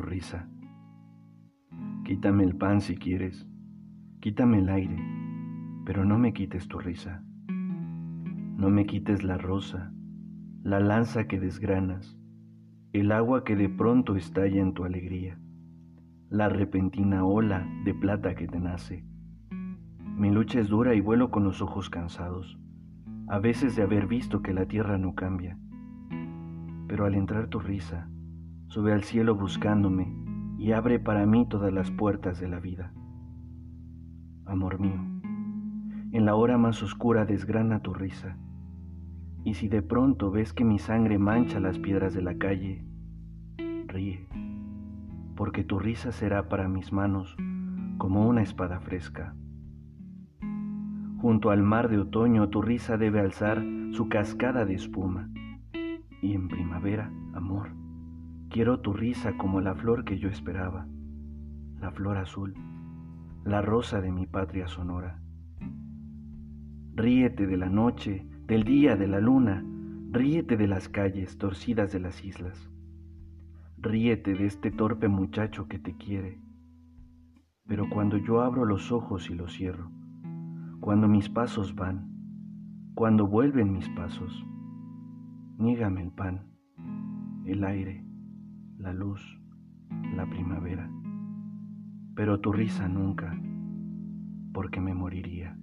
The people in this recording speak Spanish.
risa. Quítame el pan si quieres, quítame el aire, pero no me quites tu risa. No me quites la rosa, la lanza que desgranas, el agua que de pronto estalla en tu alegría, la repentina ola de plata que te nace. Mi lucha es dura y vuelo con los ojos cansados, a veces de haber visto que la tierra no cambia. Pero al entrar tu risa, sube al cielo buscándome y abre para mí todas las puertas de la vida. Amor mío, en la hora más oscura desgrana tu risa, y si de pronto ves que mi sangre mancha las piedras de la calle, ríe, porque tu risa será para mis manos como una espada fresca. Junto al mar de otoño tu risa debe alzar su cascada de espuma, y en primavera, amor, Quiero tu risa como la flor que yo esperaba, la flor azul, la rosa de mi patria sonora. Ríete de la noche, del día, de la luna, ríete de las calles torcidas de las islas. Ríete de este torpe muchacho que te quiere. Pero cuando yo abro los ojos y los cierro, cuando mis pasos van, cuando vuelven mis pasos, niégame el pan, el aire, la luz, la primavera, pero tu risa nunca, porque me moriría.